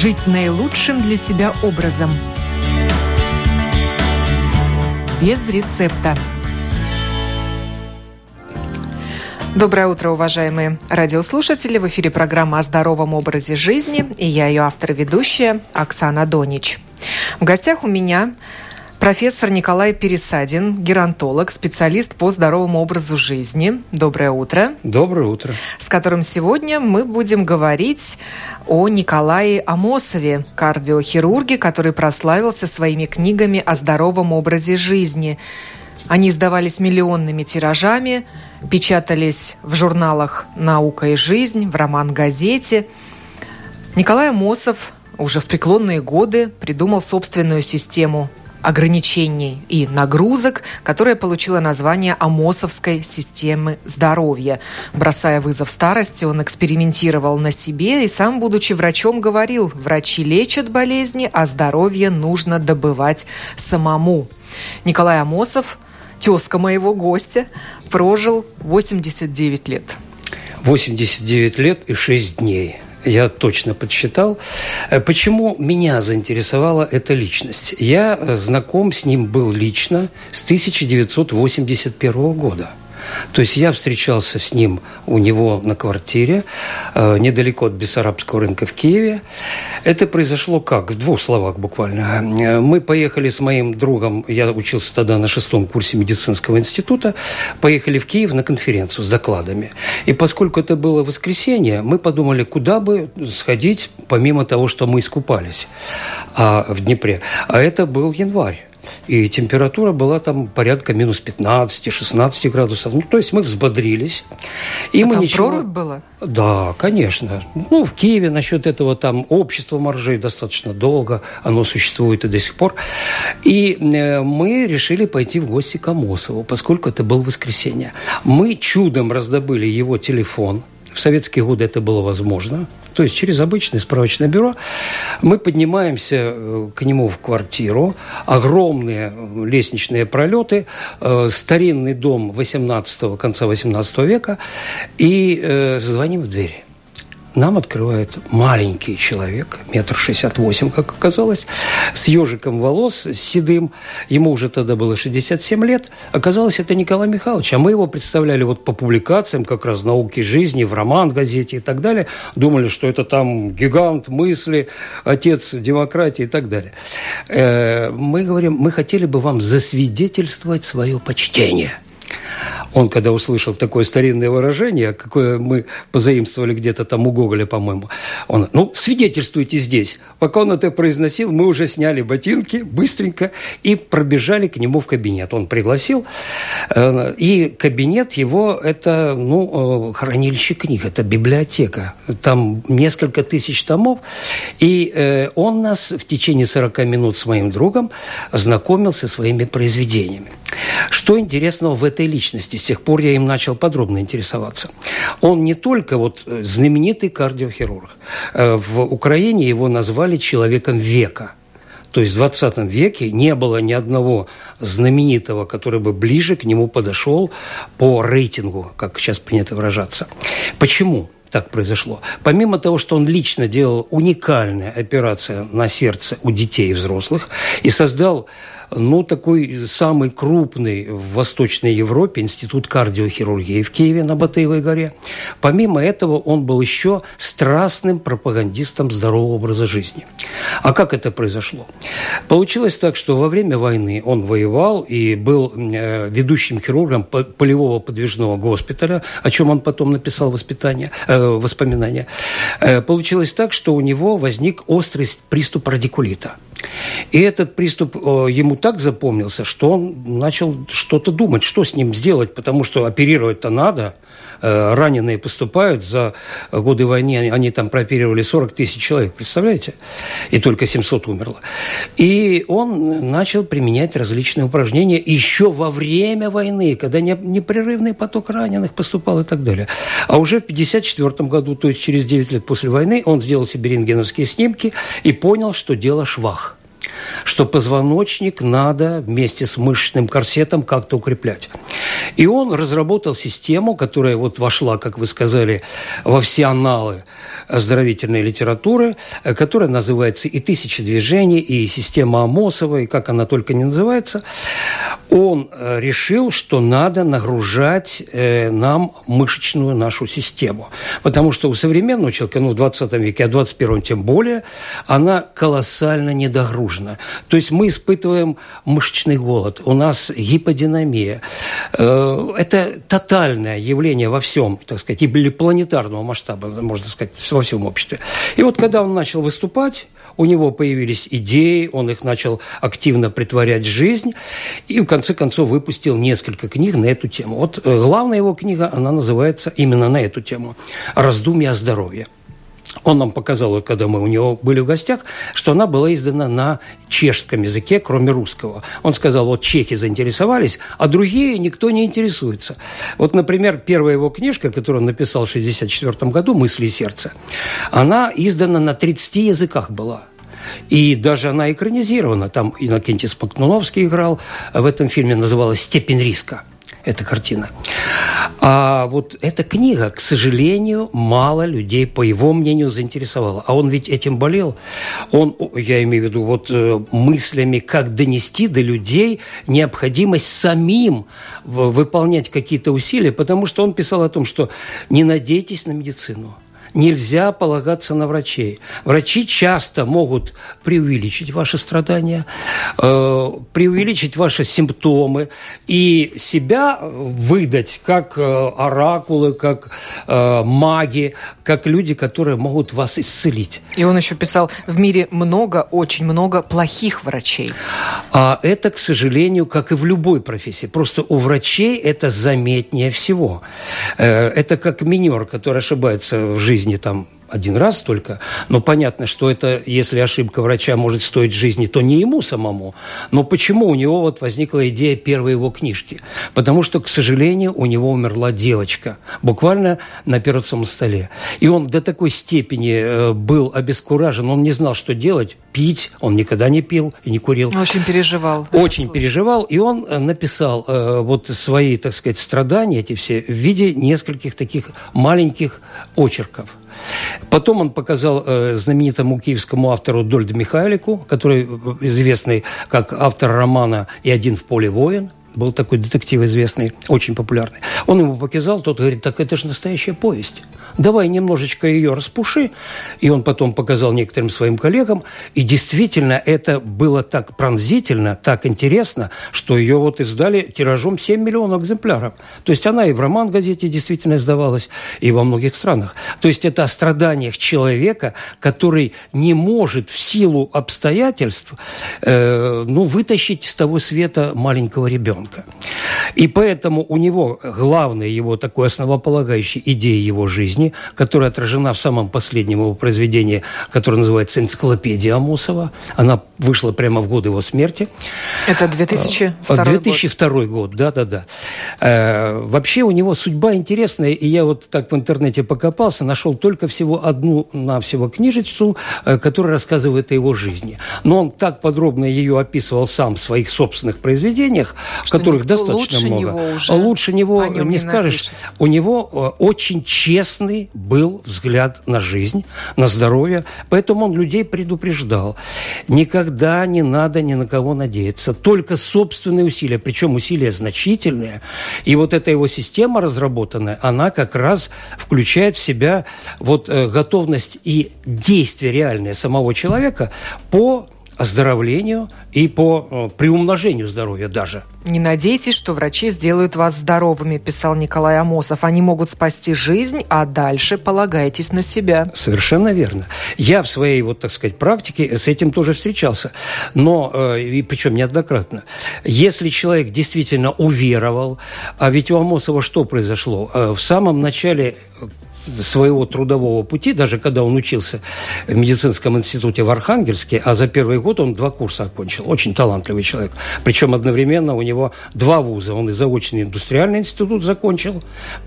жить наилучшим для себя образом. Без рецепта. Доброе утро, уважаемые радиослушатели. В эфире программа о здоровом образе жизни. И я ее автор-ведущая Оксана Донич. В гостях у меня профессор Николай Пересадин, геронтолог, специалист по здоровому образу жизни. Доброе утро. Доброе утро. С которым сегодня мы будем говорить о Николае Амосове, кардиохирурге, который прославился своими книгами о здоровом образе жизни. Они издавались миллионными тиражами, печатались в журналах «Наука и жизнь», в роман-газете. Николай Амосов уже в преклонные годы придумал собственную систему ограничений и нагрузок, которая получила название Амосовской системы здоровья. Бросая вызов старости, он экспериментировал на себе и сам, будучи врачом, говорил, врачи лечат болезни, а здоровье нужно добывать самому. Николай Амосов, тезка моего гостя, прожил 89 лет. 89 лет и 6 дней – я точно подсчитал. Э, почему меня заинтересовала эта личность? Я э, знаком с ним был лично с 1981 года. То есть я встречался с ним у него на квартире, э, недалеко от Бессарабского рынка в Киеве. Это произошло как? В двух словах буквально. Э, мы поехали с моим другом, я учился тогда на шестом курсе медицинского института, поехали в Киев на конференцию с докладами. И поскольку это было воскресенье, мы подумали, куда бы сходить, помимо того, что мы искупались а, в Днепре. А это был январь. И температура была там порядка минус 15-16 градусов. Ну, то есть мы взбодрились. И а мы там ничего... прорубь была? Да, конечно. Ну, в Киеве насчет этого там общество моржей достаточно долго. Оно существует и до сих пор. И э, мы решили пойти в гости к Амосову, поскольку это было воскресенье. Мы чудом раздобыли его телефон – в советские годы это было возможно. То есть через обычное справочное бюро мы поднимаемся э, к нему в квартиру. Огромные лестничные пролеты, э, старинный дом 18 конца 18 века. И э, звоним в дверь нам открывает маленький человек, метр шестьдесят восемь, как оказалось, с ежиком волос, с седым. Ему уже тогда было 67 лет. Оказалось, это Николай Михайлович. А мы его представляли вот по публикациям как раз «Науки жизни», в роман-газете и так далее. Думали, что это там гигант мысли, отец демократии и так далее. Э, мы говорим, мы хотели бы вам засвидетельствовать свое почтение – он, когда услышал такое старинное выражение, какое мы позаимствовали где-то там у Гоголя, по-моему, он, ну, свидетельствуйте здесь. Пока он это произносил, мы уже сняли ботинки быстренько и пробежали к нему в кабинет. Он пригласил, э, и кабинет его – это, ну, э, хранилище книг, это библиотека. Там несколько тысяч томов, и э, он нас в течение 40 минут с моим другом знакомил со своими произведениями. Что интересного в этой личности? С тех пор я им начал подробно интересоваться. Он не только вот э, знаменитый кардиохирург. Э, в Украине его назвали человеком века. То есть в 20 веке не было ни одного знаменитого, который бы ближе к нему подошел по рейтингу, как сейчас принято выражаться. Почему? так произошло. Помимо того, что он лично делал уникальные операции на сердце у детей и взрослых и создал ну, такой самый крупный в Восточной Европе институт кардиохирургии в Киеве на Батыевой горе. Помимо этого, он был еще страстным пропагандистом здорового образа жизни. А как это произошло? Получилось так, что во время войны он воевал и был э, ведущим хирургом полевого подвижного госпиталя, о чем он потом написал воспитание, э, воспоминания. Э, получилось так, что у него возник острый приступ радикулита – и этот приступ э, ему так запомнился, что он начал что-то думать, что с ним сделать, потому что оперировать-то надо. Э, раненые поступают, за годы войны они там прооперировали 40 тысяч человек, представляете? И только 700 умерло. И он начал применять различные упражнения еще во время войны, когда непрерывный поток раненых поступал и так далее. А уже в 1954 году, то есть через 9 лет после войны, он сделал себе рентгеновские снимки и понял, что дело швах. Что позвоночник надо вместе с мышечным корсетом как-то укреплять. И он разработал систему, которая вот вошла, как вы сказали, во все аналы оздоровительной литературы, которая называется и «Тысячи движений», и «Система Амосова», и как она только не называется. Он э, решил, что надо нагружать э, нам мышечную нашу систему. Потому что у современного человека, ну, в 20 веке, а в 21 тем более, она колоссально недогружена. То есть мы испытываем мышечный голод, у нас гиподинамия. Э, это тотальное явление во всем, так сказать, или планетарного масштаба, можно сказать, во всем обществе. И вот когда он начал выступать, у него появились идеи, он их начал активно притворять в жизнь и в конце концов выпустил несколько книг на эту тему. Вот э, главная его книга, она называется именно на эту тему «Раздумья о здоровье». Он нам показал, когда мы у него были в гостях, что она была издана на чешском языке, кроме русского. Он сказал, вот чехи заинтересовались, а другие никто не интересуется. Вот, например, первая его книжка, которую он написал в 1964 году «Мысли и сердце», она издана на 30 языках была. И даже она экранизирована. Там Иннокентий Смоктуновский играл. В этом фильме называлась «Степень риска» эта картина. А вот эта книга, к сожалению, мало людей, по его мнению, заинтересовала. А он ведь этим болел. Он, я имею в виду, вот э, мыслями, как донести до людей необходимость самим выполнять какие-то усилия, потому что он писал о том, что не надейтесь на медицину – нельзя полагаться на врачей. Врачи часто могут преувеличить ваши страдания, э, преувеличить ваши симптомы и себя выдать как э, оракулы, как э, маги, как люди, которые могут вас исцелить. И он еще писал, в мире много, очень много плохих врачей. А это, к сожалению, как и в любой профессии. Просто у врачей это заметнее всего. Э, это как минер, который ошибается в жизни жизни там один раз только, но понятно, что это, если ошибка врача может стоить жизни, то не ему самому. Но почему у него вот возникла идея первой его книжки? Потому что, к сожалению, у него умерла девочка, буквально на операционном столе. И он до такой степени э, был обескуражен, он не знал, что делать, пить, он никогда не пил и не курил. Очень переживал. Очень переживал, и он э, написал э, вот свои, так сказать, страдания эти все в виде нескольких таких маленьких очерков. Потом он показал э, знаменитому киевскому автору Дольду Михайлику, который известный как автор романа «И один в поле воин», был такой детектив известный, очень популярный. Он ему показал, тот говорит, так это же настоящая повесть давай немножечко ее распуши. И он потом показал некоторым своим коллегам. И действительно, это было так пронзительно, так интересно, что ее вот издали тиражом 7 миллионов экземпляров. То есть она и в роман-газете действительно издавалась, и во многих странах. То есть это о страданиях человека, который не может в силу обстоятельств э, ну, вытащить из того света маленького ребенка. И поэтому у него главная его такой основополагающей идея его жизни которая отражена в самом последнем его произведении, которое называется «Энциклопедия Амосова». Она вышла прямо в год его смерти. Это 2002 2002 год. год, да-да-да. Э, вообще у него судьба интересная, и я вот так в интернете покопался, нашел только всего одну навсего книжечку, э, которая рассказывает о его жизни. Но он так подробно ее описывал сам в своих собственных произведениях, которых достаточно лучше много. Него уже лучше него не, не скажешь. Напишет. У него э, очень честный был взгляд на жизнь, на здоровье. Поэтому он людей предупреждал. Никогда не надо ни на кого надеяться. Только собственные усилия, причем усилия значительные. И вот эта его система разработанная, она как раз включает в себя вот э, готовность и действие реальное самого человека по оздоровлению и по э, приумножению здоровья даже. Не надейтесь, что врачи сделают вас здоровыми, писал Николай Амосов. Они могут спасти жизнь, а дальше полагайтесь на себя. Совершенно верно. Я в своей, вот так сказать, практике с этим тоже встречался. Но, э, и причем неоднократно. Если человек действительно уверовал, а ведь у Амосова что произошло? Э, в самом начале своего трудового пути, даже когда он учился в медицинском институте в Архангельске, а за первый год он два курса окончил. Очень талантливый человек. Причем одновременно у него два вуза. Он и заочный индустриальный институт закончил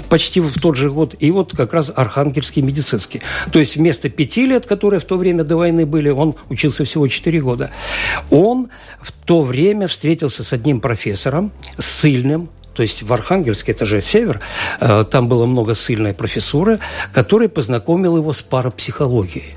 почти в тот же год, и вот как раз Архангельский медицинский. То есть вместо пяти лет, которые в то время до войны были, он учился всего четыре года. Он в то время встретился с одним профессором, сильным, то есть в Архангельске, это же север, э, там было много сильной профессуры, который познакомил его с парапсихологией.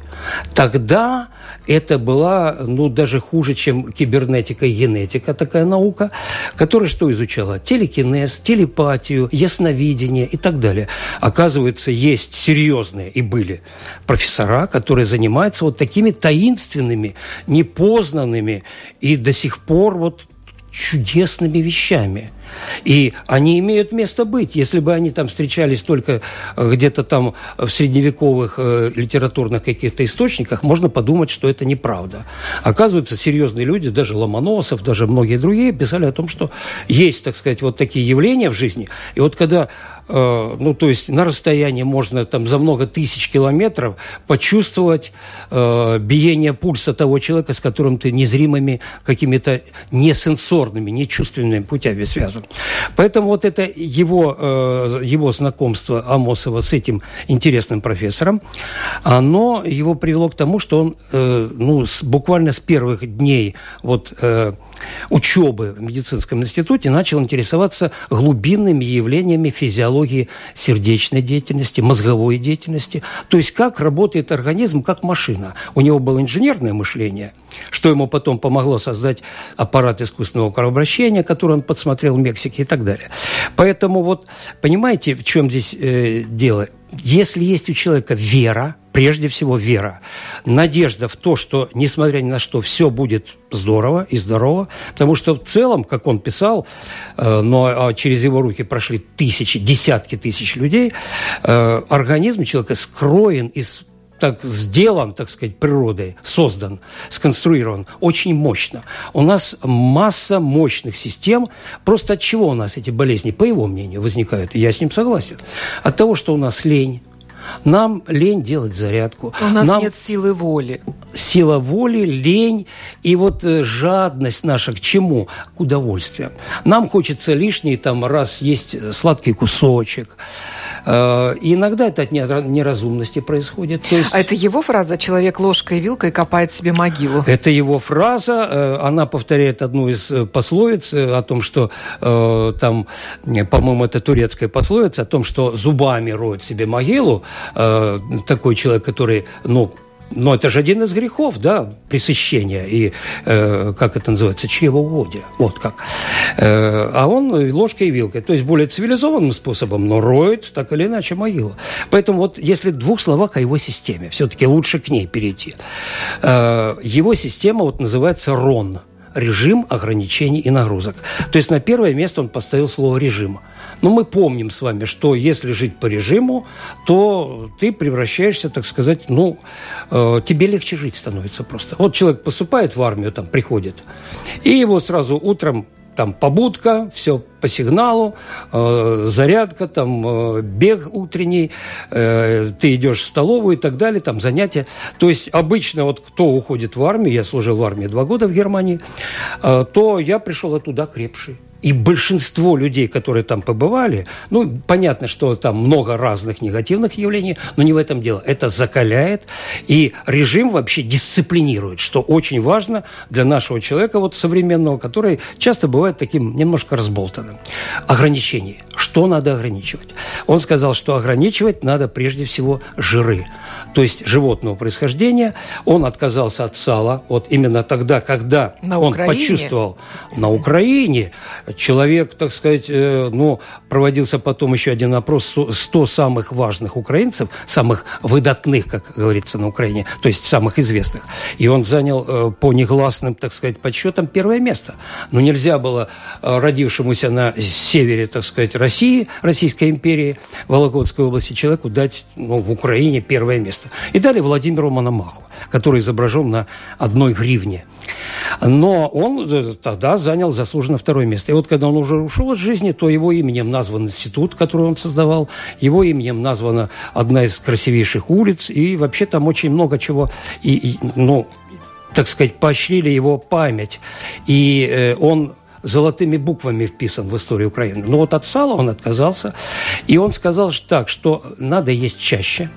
Тогда это была, ну, даже хуже, чем кибернетика генетика, такая наука, которая что изучала? Телекинез, телепатию, ясновидение и так далее. Оказывается, есть серьезные и были профессора, которые занимаются вот такими таинственными, непознанными и до сих пор вот чудесными вещами. И они имеют место быть. Если бы они там встречались только э, где-то там в средневековых э, литературных каких-то источниках, можно подумать, что это неправда. Оказывается, серьезные люди, даже Ломоносов, даже многие другие, писали о том, что есть, так сказать, вот такие явления в жизни. И вот когда ну, то есть на расстоянии можно там за много тысяч километров почувствовать э, биение пульса того человека, с которым ты незримыми какими-то несенсорными, нечувственными путями связан. Поэтому вот это его, э, его знакомство Амосова с этим интересным профессором, оно его привело к тому, что он э, ну, с, буквально с первых дней вот, э, учебы в медицинском институте начал интересоваться глубинными явлениями физиологии сердечной деятельности, мозговой деятельности. То есть как работает организм как машина. У него было инженерное мышление, что ему потом помогло создать аппарат искусственного кровообращения, который он подсмотрел в Мексике и так далее. Поэтому вот понимаете, в чем здесь э, дело? Если есть у человека вера, прежде всего вера, надежда в то, что, несмотря ни на что, все будет здорово и здорово, потому что в целом, как он писал, э, но а через его руки прошли тысячи, десятки тысяч людей, э, организм человека скроен из так сделан, так сказать, природой, создан, сконструирован очень мощно. У нас масса мощных систем. Просто от чего у нас эти болезни, по его мнению, возникают? Я с ним согласен. От того, что у нас лень, нам лень делать зарядку. У нас Нам нет силы воли. Сила воли, лень и вот э, жадность наша к чему? К удовольствию. Нам хочется лишний там раз есть сладкий кусочек, Э, и иногда это от неразумности происходит. То есть... А это его фраза «человек ложкой и вилкой копает себе могилу»? Это его фраза. Э, она повторяет одну из э, пословиц о том, что там, по-моему, это турецкая пословица, о том, что зубами роет себе могилу. Такой человек, который, ну, но это же один из грехов, да, пресыщения и, э, как это называется, чревоугодия. Вот как. Э, а он ложкой и вилкой. То есть более цивилизованным способом, но роет так или иначе могилу. Поэтому вот если двух словах о его системе, все-таки лучше к ней перейти. Э, его система вот называется РОН – режим ограничений и нагрузок. То есть на первое место он поставил слово «режим». Но мы помним с вами, что если жить по режиму, то ты превращаешься, так сказать, ну, э, тебе легче жить становится просто. Вот человек поступает в армию, там, приходит, и его сразу утром там побудка, все по сигналу, э, зарядка, там э, бег утренний, э, ты идешь в столовую и так далее, там занятия. То есть обычно вот кто уходит в армию, я служил в армии два года в Германии, э, то я пришел оттуда крепший. И большинство людей, которые там побывали, ну, понятно, что там много разных негативных явлений, но не в этом дело. Это закаляет, и режим вообще дисциплинирует, что очень важно для нашего человека вот современного, который часто бывает таким немножко разболтанным. Ограничения. Что надо ограничивать? Он сказал, что ограничивать надо прежде всего жиры, то есть животного происхождения. Он отказался от сала вот именно тогда, когда на он Украине? почувствовал на Украине человек, так сказать, э, ну, проводился потом еще один опрос 100 самых важных украинцев, самых выдатных, как говорится на Украине, то есть самых известных. И он занял э, по негласным, так сказать, подсчетам первое место. Но нельзя было э, родившемуся на севере, так сказать, России, Российской империи, Вологодской области человеку дать ну, в Украине первое место. И дали Владимиру Мономаху, который изображен на одной гривне. Но он э, тогда занял заслуженно второе место. И вот когда он уже ушел от жизни, то его именем назван институт, который он создавал, его именем названа одна из красивейших улиц, и вообще там очень много чего, и, и ну, так сказать, поощрили его память. И э, он золотыми буквами вписан в историю Украины. Но вот от сала он отказался, и он сказал так, что надо есть чаще,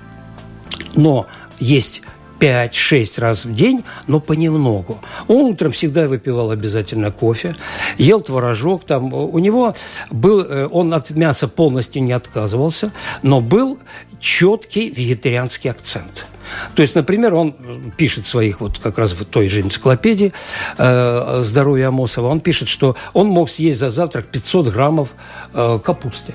но есть 5-6 раз в день, но понемногу. Он утром всегда выпивал обязательно кофе, ел творожок. Там. У него был, э, он от мяса полностью не отказывался, но был четкий вегетарианский акцент – то есть, например, он пишет своих, вот как раз в той же энциклопедии э, «Здоровье Амосова», он пишет, что он мог съесть за завтрак 500 граммов э, капусты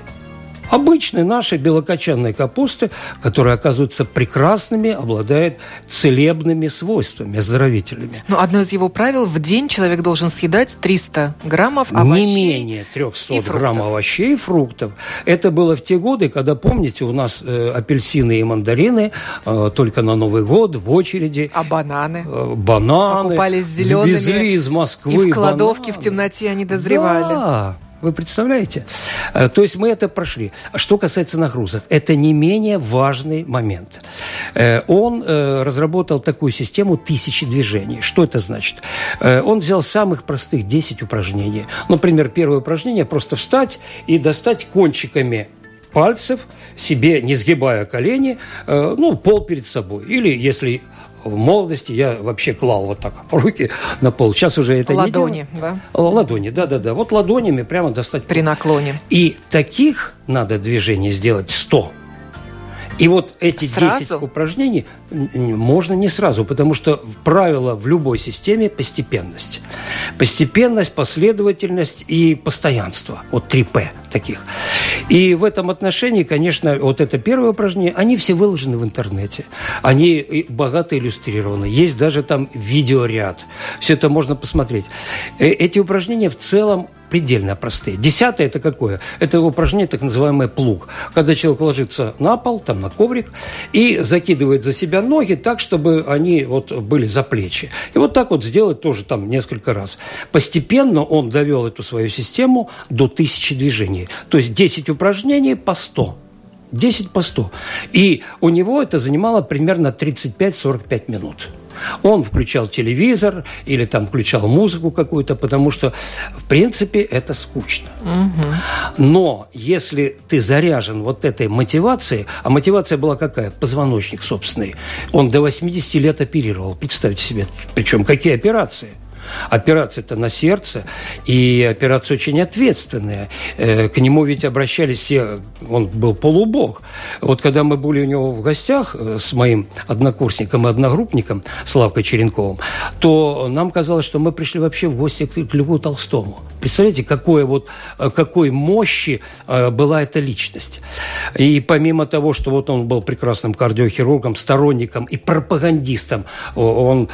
обычной нашей белокочанной капусты, которая оказывается прекрасными, обладает целебными свойствами, оздоровительными. Но одно из его правил – в день человек должен съедать 300 граммов овощей Не менее 300 граммов овощей и фруктов. Это было в те годы, когда, помните, у нас э, апельсины и мандарины э, только на Новый год в очереди. А бананы? Э, бананы. Покупались зелеными. Везли из Москвы И в кладовке бананы. в темноте они дозревали. Да. Вы представляете? Э, то есть мы это прошли. Что касается нагрузок, это не менее важный момент. Э, он э, разработал такую систему тысячи движений. Что это значит? Он взял самых простых 10 упражнений. Например, первое упражнение – просто встать и достать кончиками пальцев, себе не сгибая колени, ну, пол перед собой. Или, если в молодости я вообще клал вот так руки на пол. Сейчас уже это ладони, не да? Ладони, да-да-да. Вот ладонями прямо достать. При наклоне. И таких надо движений сделать 100. И вот эти сразу? 10 упражнений можно не сразу, потому что правило в любой системе – постепенность. Постепенность, последовательность и постоянство. Вот 3П таких. И в этом отношении, конечно, вот это первое упражнение, они все выложены в интернете. Они богато иллюстрированы. Есть даже там видеоряд. Все это можно посмотреть. Э, эти упражнения в целом предельно простые. Десятое – это какое? Это упражнение, так называемый плуг. Когда человек ложится на пол, там на коврик, и закидывает за себя ноги так, чтобы они вот были за плечи. И вот так вот сделать тоже там несколько раз. Постепенно он довел эту свою систему до тысячи движений. То есть 10 упражнений по 100. 10 по 100. И у него это занимало примерно 35-45 минут. Он включал телевизор или там включал музыку какую-то, потому что, в принципе, это скучно. Угу. Но если ты заряжен вот этой мотивацией, а мотивация была какая? Позвоночник собственный. Он до 80 лет оперировал. Представьте себе, причем какие операции – Операция-то на сердце, и операция очень ответственная. Э, к нему ведь обращались все, он был полубог. Вот когда мы были у него в гостях э, с моим однокурсником и одногруппником Славкой Черенковым, то нам казалось, что мы пришли вообще в гости к Льву Толстому. Представляете, какое вот, э, какой мощи была эта личность. И помимо того, что вот он был прекрасным кардиохирургом, сторонником и пропагандистом, он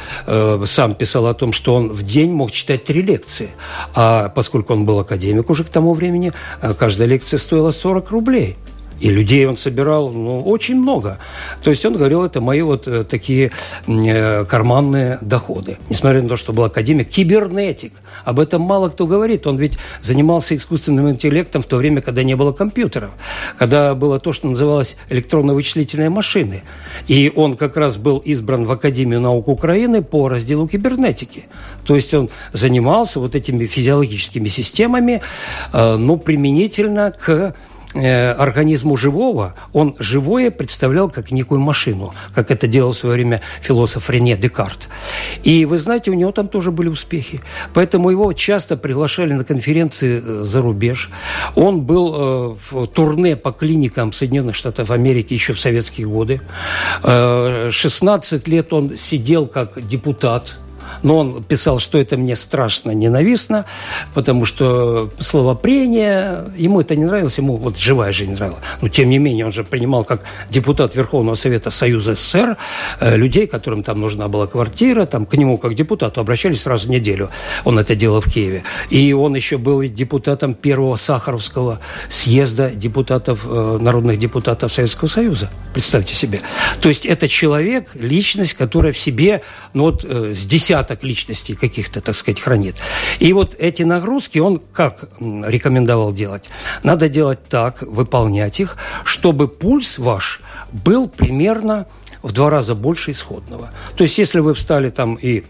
сам писал о том, что он в день мог читать три лекции. А поскольку он был академик уже к тому времени, э, каждая лекция стоила 40 рублей. И людей он собирал ну, очень много. То есть он говорил, это мои вот э, такие э, карманные доходы. Несмотря на то, что был академик, кибернетик. Об этом мало кто говорит. Он ведь занимался искусственным интеллектом в то время, когда не было компьютеров. Когда было то, что называлось электронно-вычислительные машины. И он как раз был избран в Академию наук Украины по разделу кибернетики. То есть он занимался вот этими физиологическими системами, э, ну, применительно к организму живого, он живое представлял как некую машину, как это делал в свое время философ Рене Декарт. И вы знаете, у него там тоже были успехи. Поэтому его часто приглашали на конференции э, за рубеж. Он был э, в турне по клиникам Соединенных Штатов Америки еще в советские годы. 16 лет он сидел как депутат но он писал, что это мне страшно ненавистно, потому что словопрение, ему это не нравилось, ему вот живая жизнь нравилась. Но тем не менее, он же принимал как депутат Верховного Совета Союза СССР э, людей, которым там нужна была квартира, там к нему как депутату обращались сразу неделю. Он это делал в Киеве. И он еще был депутатом первого Сахаровского съезда депутатов, э, народных депутатов Советского Союза. Представьте себе. То есть это человек, личность, которая в себе, ну вот э, с 10 отпечаток личности каких-то, так сказать, хранит. И вот эти нагрузки он как рекомендовал делать? Надо делать так, выполнять их, чтобы пульс ваш был примерно в два раза больше исходного. То есть, если вы встали там и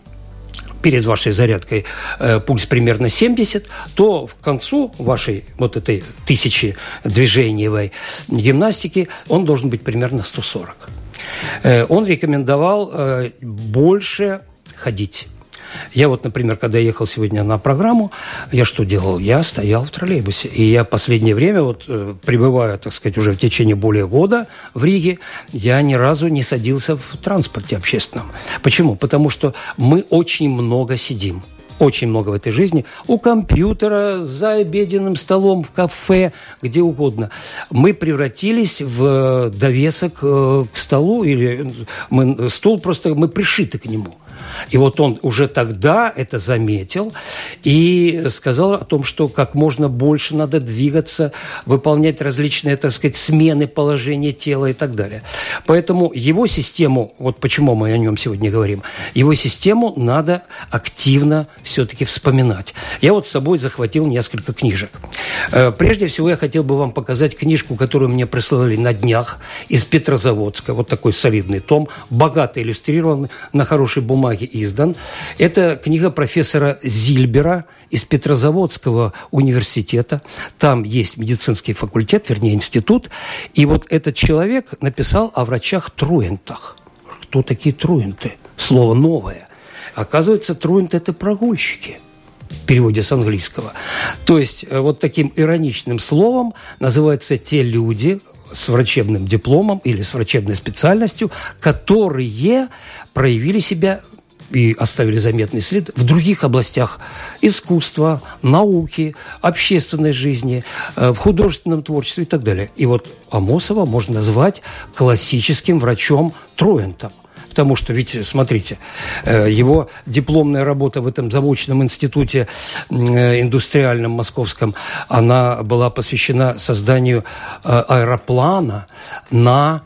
перед вашей зарядкой э, пульс примерно 70, то в концу вашей вот этой тысячи движениевой гимнастики он должен быть примерно 140. Э, он рекомендовал э, больше ходить. Я вот, например, когда ехал сегодня на программу, я что делал? Я стоял в троллейбусе. И я последнее время, вот э, пребывая, так сказать, уже в течение более года в Риге, я ни разу не садился в транспорте общественном. Почему? Потому что мы очень много сидим очень много в этой жизни, у компьютера, за обеденным столом, в кафе, где угодно. Мы превратились в довесок э, к столу, или мы, стол просто, мы пришиты к нему. И вот он уже тогда это заметил и сказал о том, что как можно больше надо двигаться, выполнять различные, так сказать, смены положения тела и так далее. Поэтому его систему, вот почему мы о нем сегодня говорим, его систему надо активно все-таки вспоминать. Я вот с собой захватил несколько книжек. Э, прежде всего, я хотел бы вам показать книжку, которую мне прислали на днях из Петрозаводска. Вот такой солидный том, богато иллюстрированный, на хорошей бумаге Праге издан. Это книга профессора Зильбера из Петрозаводского университета. Там есть медицинский факультет, вернее, институт. И вот этот человек написал о врачах-труентах. Кто такие труенты? Слово новое. Оказывается, труенты – это прогульщики в переводе с английского. То есть э, вот таким ироничным словом называются те люди, с врачебным дипломом или с врачебной специальностью, которые проявили себя и оставили заметный след в других областях искусства, науки, общественной жизни, э, в художественном творчестве и так далее. И вот Амосова можно назвать классическим врачом Троентом. Потому что, ведь, смотрите, э, его дипломная работа в этом заочном институте э, индустриальном московском, она была посвящена созданию аэроплана на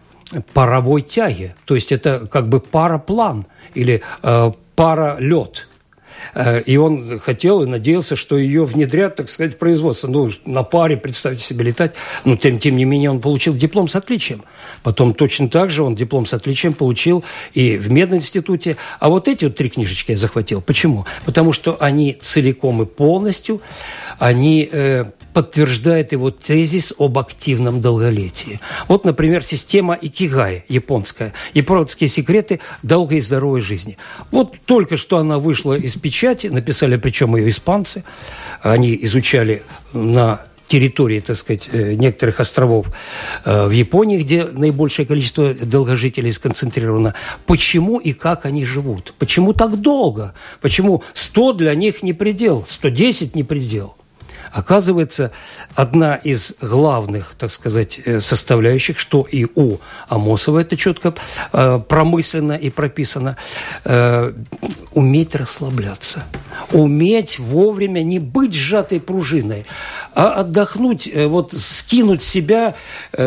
паровой тяге. То есть это как бы параплан – или э, паралет. Э, и он хотел и надеялся, что ее внедрят, так сказать, в производство. Ну, на паре, представьте себе, летать. Но тем, тем не менее он получил диплом с отличием. Потом точно так же он диплом с отличием получил и в мединституте. А вот эти вот три книжечки я захватил. Почему? Потому что они целиком и полностью, они э, подтверждает его тезис об активном долголетии. Вот, например, система Икигай японская. Японские секреты долгой и здоровой жизни. Вот только что она вышла из печати, написали причем ее испанцы. Они изучали на территории, так сказать, э, некоторых островов э, в Японии, где наибольшее количество долгожителей сконцентрировано, почему и как они живут. Почему так долго? Почему 100 для них не предел, 110 не предел? Оказывается, одна из главных, так сказать, э, составляющих, что и у Амосова это четко э, промысленно и прописано, э, уметь расслабляться, уметь вовремя не быть сжатой пружиной, а отдохнуть, вот скинуть себя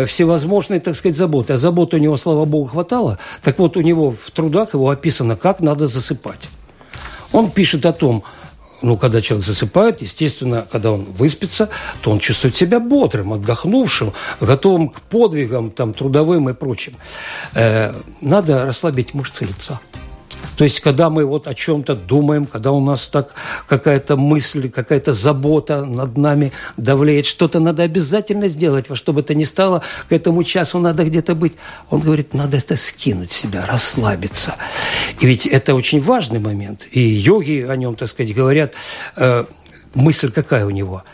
всевозможные, так сказать, заботы. А забот у него, слава богу, хватало. Так вот, у него в трудах его описано, как надо засыпать. Он пишет о том, ну, когда человек засыпает, естественно, когда он выспится, то он чувствует себя бодрым, отдохнувшим, готовым к подвигам там, трудовым и прочим. Э, надо расслабить мышцы лица. То есть, когда мы вот о чем-то думаем, когда у нас так какая-то мысль, какая-то забота над нами давлеет, что-то надо обязательно сделать, во что бы то ни стало, к этому часу надо где-то быть. Он говорит, надо это скинуть себя, расслабиться. И ведь это очень важный момент. И йоги о нем, так сказать, говорят, э, мысль какая у него?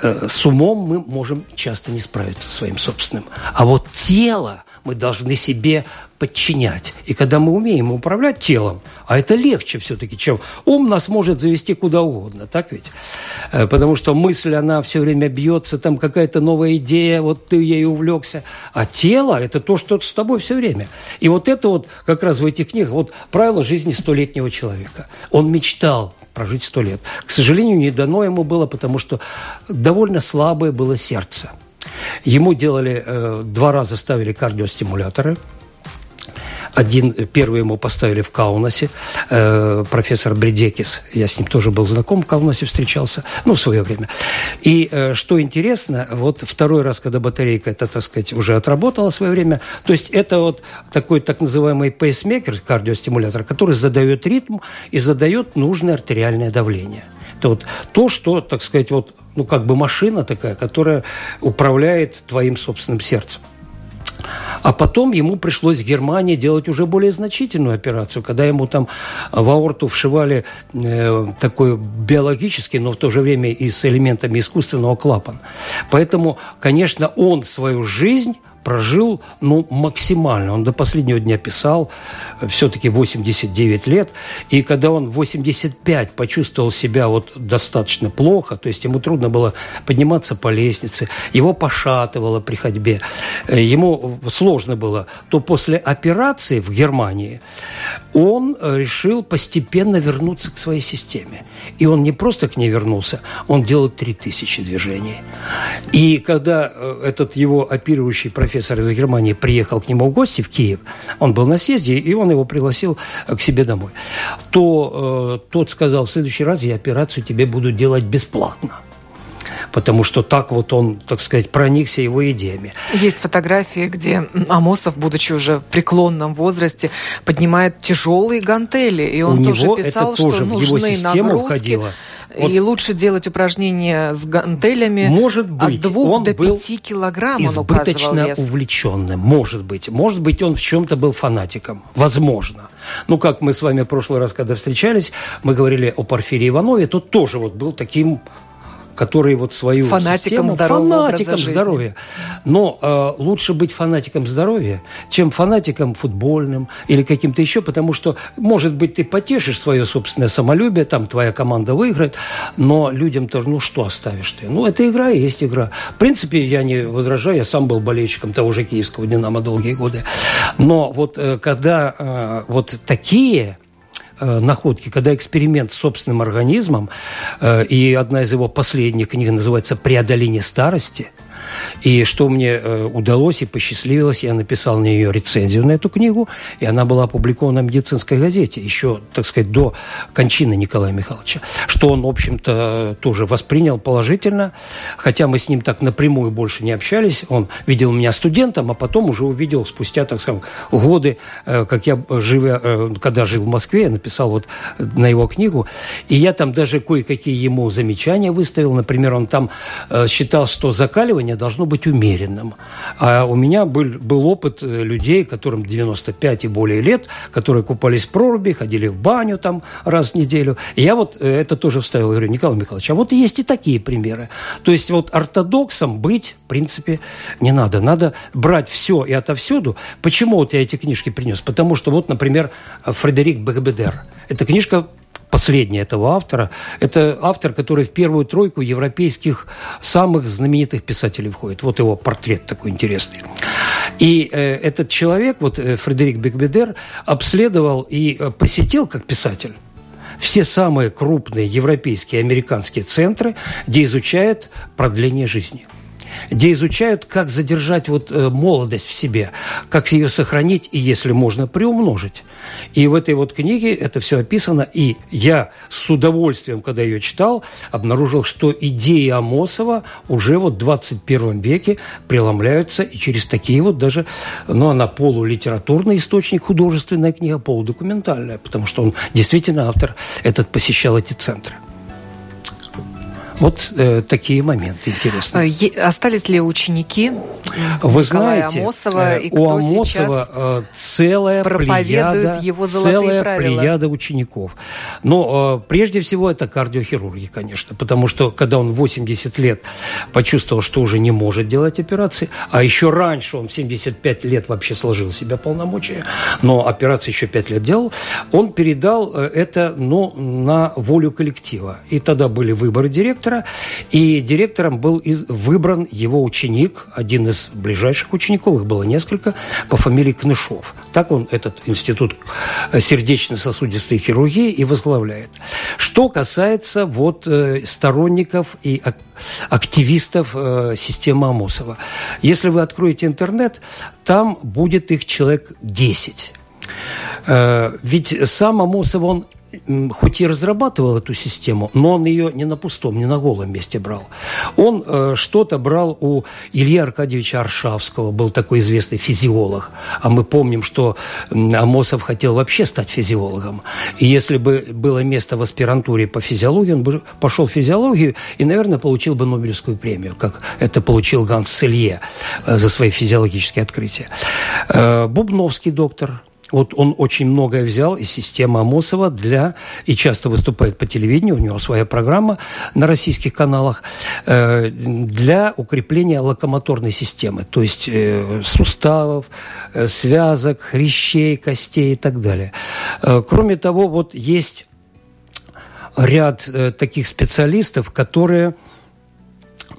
Э, с умом мы можем часто не справиться своим собственным. А вот тело мы должны себе подчинять. И когда мы умеем управлять телом, а это легче все-таки, чем ум нас может завести куда угодно, так ведь? Э, потому что мысль, она все время бьется, там какая-то новая идея, вот ты ей увлекся. А тело – это то, что с тобой все время. И вот это вот как раз в этих книгах, вот правило жизни столетнего человека. Он мечтал прожить сто лет. К сожалению, не дано ему было, потому что довольно слабое было сердце. Ему делали, э, два раза ставили кардиостимуляторы – Один, первый ему поставили в Каунасе, э, профессор Бредекис. Я с ним тоже был знаком, в Каунасе встречался, ну, в свое время. И э, что интересно, вот второй раз, когда батарейка, это, так сказать, уже отработала свое время, то есть это вот такой так называемый пейсмейкер, кардиостимулятор, который задает ритм и задает нужное артериальное давление. Это вот то, что, так сказать, вот, ну, как бы машина такая, которая управляет твоим собственным сердцем. А потом ему пришлось в Германии делать уже более значительную операцию, когда ему там в аорту вшивали э, такой биологический, но в то же время и с элементами искусственного клапана. Поэтому, конечно, он свою жизнь прожил ну, максимально. Он до последнего дня писал, все-таки 89 лет. И когда он в 85 почувствовал себя вот достаточно плохо, то есть ему трудно было подниматься по лестнице, его пошатывало при ходьбе, э, ему сложно было, то после операции в Германии он решил постепенно вернуться к своей системе. И он не просто к ней вернулся, он делал 3000 движений. И когда э, этот его оперирующий профессор из Германии приехал к нему в гости в Киев, он был на съезде, и он его пригласил э, к себе домой, то э, тот сказал, в следующий раз я операцию тебе буду делать бесплатно потому что так вот он, так сказать, проникся его идеями. Есть фотографии, где Амосов, будучи уже в преклонном возрасте, поднимает тяжелые гантели, и он У тоже него писал, это тоже что в нужны его систему нагрузки. входило. И лучше делать упражнения с гантелями Может быть, от двух он до пяти килограмм, избыточно вес. увлеченным. Может быть. Может быть, он в чем-то был фанатиком. Возможно. Ну, как мы с вами в прошлый раз, когда встречались, мы говорили о Порфирии Иванове, тот тоже вот был таким который вот свою Фанатиком систему, здорового фанатиком здоровья. Но э, лучше быть фанатиком здоровья, чем фанатиком футбольным или каким-то еще, потому что, может быть, ты потешишь свое собственное самолюбие, там твоя команда выиграет, но людям тоже, ну что оставишь ты? Ну, это игра и есть игра. В принципе, я не возражаю, я сам был болельщиком того же киевского «Динамо» долгие годы. Но вот э, когда э, вот такие находки, когда эксперимент с собственным организмом, э, и одна из его последних книг называется «Преодоление старости», и что мне э, удалось и посчастливилось, я написал на нее рецензию на эту книгу, и она была опубликована в медицинской газете еще, так сказать, до кончины Николая Михайловича, что он, в общем-то, тоже воспринял положительно, хотя мы с ним так напрямую больше не общались. Он видел меня студентом, а потом уже увидел спустя, так сказать, годы, э, как я, живя, э, когда жил в Москве, я написал вот на его книгу, и я там даже кое-какие ему замечания выставил. Например, он там считал, что закаливание должно быть умеренным. А у меня был, был опыт э, людей, которым 95 и более лет, которые купались в проруби, ходили в баню там раз в неделю. И я вот э, это тоже вставил, говорю, Николай Михайлович, а вот есть и такие примеры. То есть вот ортодоксом быть, в принципе, не надо. Надо брать все и отовсюду. Почему вот я эти книжки принес? Потому что вот, например, Фредерик Бекбедер. Эта книжка последняя этого автора. Это автор, который в первую тройку европейских самых знаменитых писателей входит. Вот его портрет такой интересный. И э, этот человек, вот э, Фредерик Бекбедер, обследовал и э, посетил как писатель все самые крупные европейские и американские центры, где изучают продление жизни где изучают, как задержать вот э, молодость в себе, как ее сохранить и, если можно, приумножить. И в этой вот книге это все описано. И я с удовольствием, когда ее читал, обнаружил, что идеи Амосова уже вот в 21 веке преломляются и через такие вот даже, ну, она полулитературный источник, художественная книга, полудокументальная, потому что он действительно автор этот посещал эти центры. Вот э, такие моменты интересные. Остались ли ученики Вы Николая знаете, Амосова, э, и кто у Амосова э, целая плеяда, его целая правила? плеяда учеников. Но э, прежде всего это кардиохирурги, конечно, потому что когда он в 80 лет почувствовал, что уже не может делать операции, а еще раньше он в 75 лет вообще сложил себя полномочия, но операции еще 5 лет делал, он передал э, это ну, на волю коллектива. И тогда были выборы директора, и директором был из, выбран его ученик, один из ближайших учеников, их было несколько, по фамилии Кнышов. Так он этот институт сердечно-сосудистой хирургии и возглавляет. Что касается вот э, сторонников и ак- активистов э, системы Амосова. Если вы откроете интернет, там будет их человек 10 Э, ведь сам Амосов, он хоть и разрабатывал эту систему, но он ее не на пустом, не на голом месте брал. Он э, что-то брал у Ильи Аркадьевича Аршавского, был такой известный физиолог. А мы помним, что Амосов хотел вообще стать физиологом. И если бы было место в аспирантуре по физиологии, он бы пошел в физиологию и, наверное, получил бы Нобелевскую премию, как это получил Ганс Селье э, за свои физиологические открытия. Э, Бубновский доктор – вот он очень многое взял из системы Амосова для, и часто выступает по телевидению, у него своя программа на российских каналах, э, для укрепления локомоторной системы, то есть э, суставов, э, связок, хрящей, костей и так далее. Кроме того, вот есть ряд таких специалистов, которые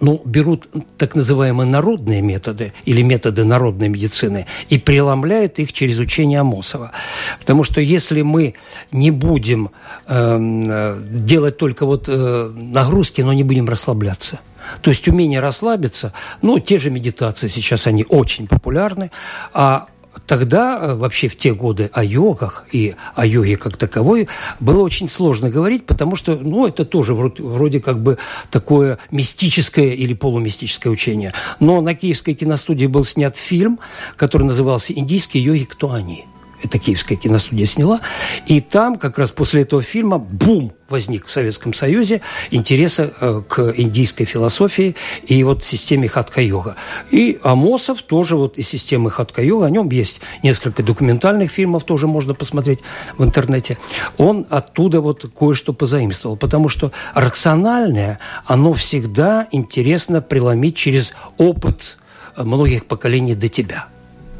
ну, берут так называемые народные методы или методы народной медицины и преломляют их через учение Амосова. Потому что если мы не будем эм, э, делать только вот э, нагрузки, но не будем расслабляться – то есть умение расслабиться, ну, те же медитации сейчас, они очень популярны, а тогда, э, вообще в те годы о йогах и о йоге как таковой было очень сложно говорить, потому что, ну, это тоже вроде, вроде как бы такое мистическое или полумистическое учение. Но на Киевской киностудии был снят фильм, который назывался «Индийские йоги. Кто они?». Это киевская киностудия сняла. И там как раз после этого фильма бум возник в Советском Союзе интереса э, к индийской философии и вот системе хатха-йога. И Амосов тоже вот из системы хатха-йога, о нем есть несколько документальных фильмов, тоже можно посмотреть в интернете. Он оттуда вот кое-что позаимствовал, потому что рациональное, оно всегда интересно преломить через опыт многих поколений до тебя.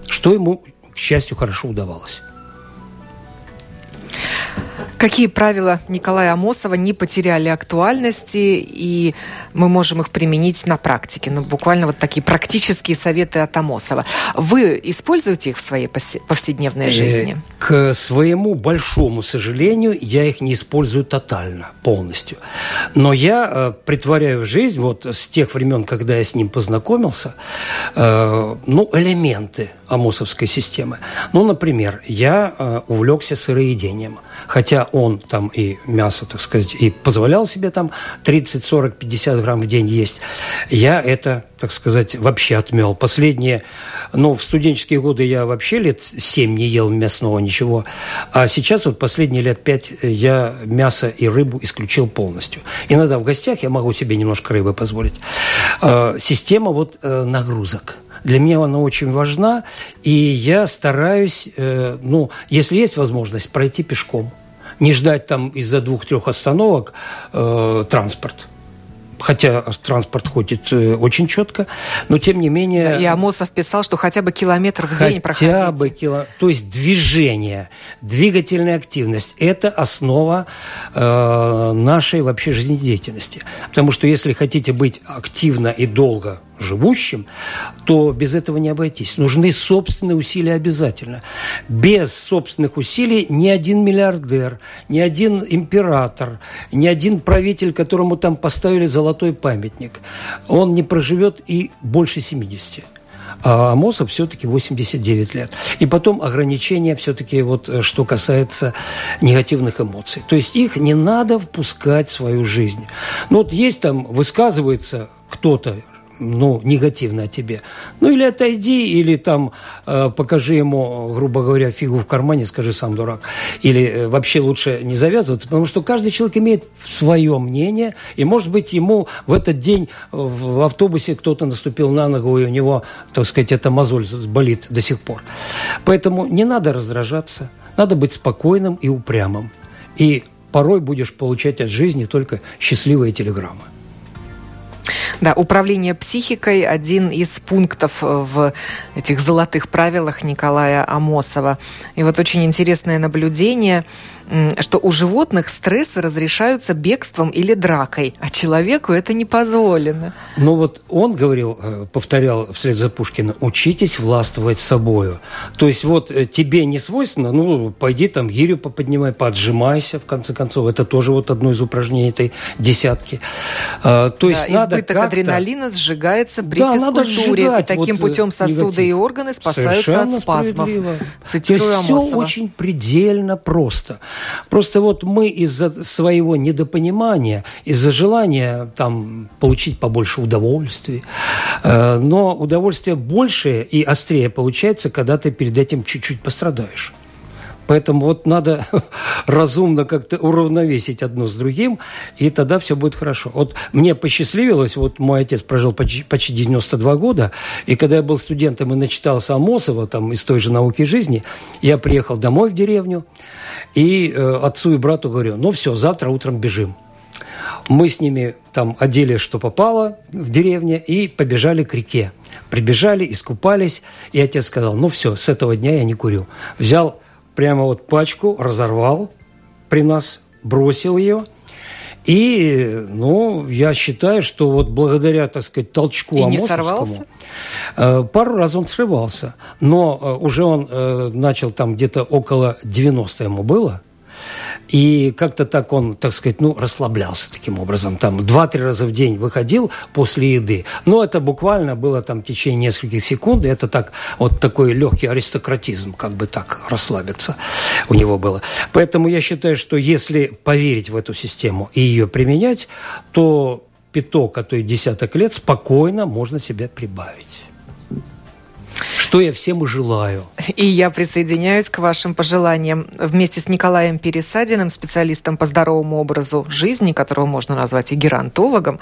Что ему к счастью, хорошо удавалось. Какие правила Николая Амосова не потеряли актуальности, и мы можем их применить на практике? Ну, буквально вот такие практические советы от Амосова. Вы используете их в своей повседневной э, жизни? К своему большому сожалению, я их не использую тотально, полностью. Но я э, притворяю в жизнь, вот с тех времен, когда я с ним познакомился, э, ну, элементы амосовской системы. Ну, например, я э, увлекся сыроедением – хотя он там и мясо, так сказать, и позволял себе там 30, 40, 50 грамм в день есть, я это, так сказать, вообще отмел. Последние, ну, в студенческие годы я вообще лет 7 не ел мясного ничего, а сейчас вот последние лет 5 я мясо и рыбу исключил полностью. Иногда в гостях я могу себе немножко рыбы позволить. Э, система вот э, нагрузок – для меня она очень важна, и я стараюсь, э, ну, если есть возможность, пройти пешком. Не ждать там из-за двух-трех остановок э, транспорт хотя транспорт ходит э, очень четко, но тем не менее... Да, и Амосов писал, что хотя бы километр в день проходить. Хотя бы кило... То есть движение, двигательная активность – это основа э, нашей вообще жизнедеятельности. Потому что если хотите быть активно и долго живущим, то без этого не обойтись. Нужны собственные усилия обязательно. Без собственных усилий ни один миллиардер, ни один император, ни один правитель, которому там поставили золотой памятник, он не проживет и больше 70 а Амосов все-таки 89 лет. И потом ограничения все-таки, вот, э, что касается негативных эмоций. То есть их не надо впускать в свою жизнь. Ну вот есть там, высказывается кто-то, ну, негативно о тебе. Ну, или отойди, или там э, покажи ему, грубо говоря, фигу в кармане, скажи сам дурак. Или э, вообще лучше не завязываться, потому что каждый человек имеет свое мнение, и, может быть, ему в этот день в автобусе кто-то наступил на ногу, и у него, так сказать, эта мозоль болит до сих пор. Поэтому не надо раздражаться, надо быть спокойным и упрямым. И порой будешь получать от жизни только счастливые телеграммы. Да, управление психикой – один из пунктов в этих золотых правилах Николая Амосова. И вот очень интересное наблюдение. Что у животных стрессы разрешаются бегством или дракой, а человеку это не позволено. Ну вот он говорил, э, повторял вслед за Пушкиным, учитесь властвовать собою. То есть вот э, тебе не свойственно, ну пойди там гирю поподнимай, поотжимайся, в конце концов. Это тоже вот одно из упражнений этой десятки. А, то есть да, надо избыток адреналина сжигается при да, физкультуре. И таким вот путем сосуды негатив. и органы спасаются Совершенно от спазмов. Цитирую То есть Амосова. все очень предельно просто. Просто вот мы из-за своего недопонимания, из-за желания там получить побольше удовольствия, э, но удовольствие больше и острее получается, когда ты перед этим чуть-чуть пострадаешь. Поэтому вот надо разумно как-то уравновесить одно с другим, и тогда все будет хорошо. Вот мне посчастливилось, вот мой отец прожил почти, почти 92 года, и когда я был студентом и начитался Амосова, там, из той же науки жизни, я приехал домой в деревню, и э, отцу и брату говорю, ну все, завтра утром бежим. Мы с ними там одели, что попало в деревне, и побежали к реке. Прибежали, искупались, и отец сказал, ну все, с этого дня я не курю. Взял прямо вот пачку разорвал при нас, бросил ее. И, ну, я считаю, что вот благодаря, так сказать, толчку И Амосовскому... Э, пару раз он срывался. Но э, уже он э, начал там где-то около 90 ему было – и как-то так он, так сказать, ну, расслаблялся таким образом. Там два-три раза в день выходил после еды. Но это буквально было там в течение нескольких секунд. И это так, вот такой легкий аристократизм, как бы так расслабиться у него было. Поэтому я считаю, что если поверить в эту систему и ее применять, то пяток, а то и десяток лет спокойно можно себя прибавить что я всем и желаю. И я присоединяюсь к вашим пожеланиям. Вместе с Николаем Пересадиным, специалистом по здоровому образу жизни, которого можно назвать и геронтологом,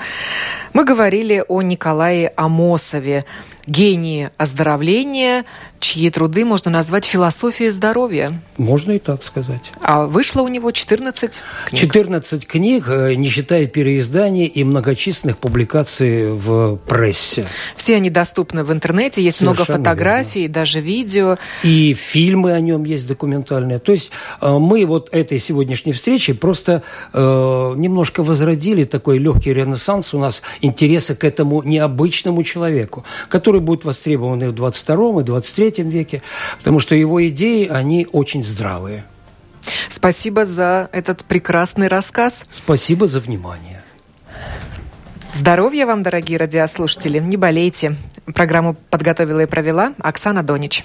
мы говорили о Николае Амосове, гении оздоровления, чьи труды можно назвать философией здоровья. Можно и так сказать. А вышло у него 14 книг. 14 книг, э, не считая переизданий и многочисленных публикаций в прессе. Все они доступны в интернете, есть Совершенно много фотографий, верно. даже видео. И фильмы о нем есть документальные. То есть э, мы вот этой сегодняшней встречи просто э, немножко возродили такой легкий ренессанс у нас интереса к этому необычному человеку, который которые будут востребованы в 22 и 23 веке, потому что его идеи, они очень здравые. Спасибо за этот прекрасный рассказ. Спасибо за внимание. Здоровья вам, дорогие радиослушатели. Не болейте. Программу подготовила и провела Оксана Донич.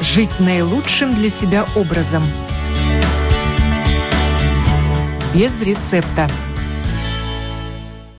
Жить наилучшим для себя образом – без рецепта.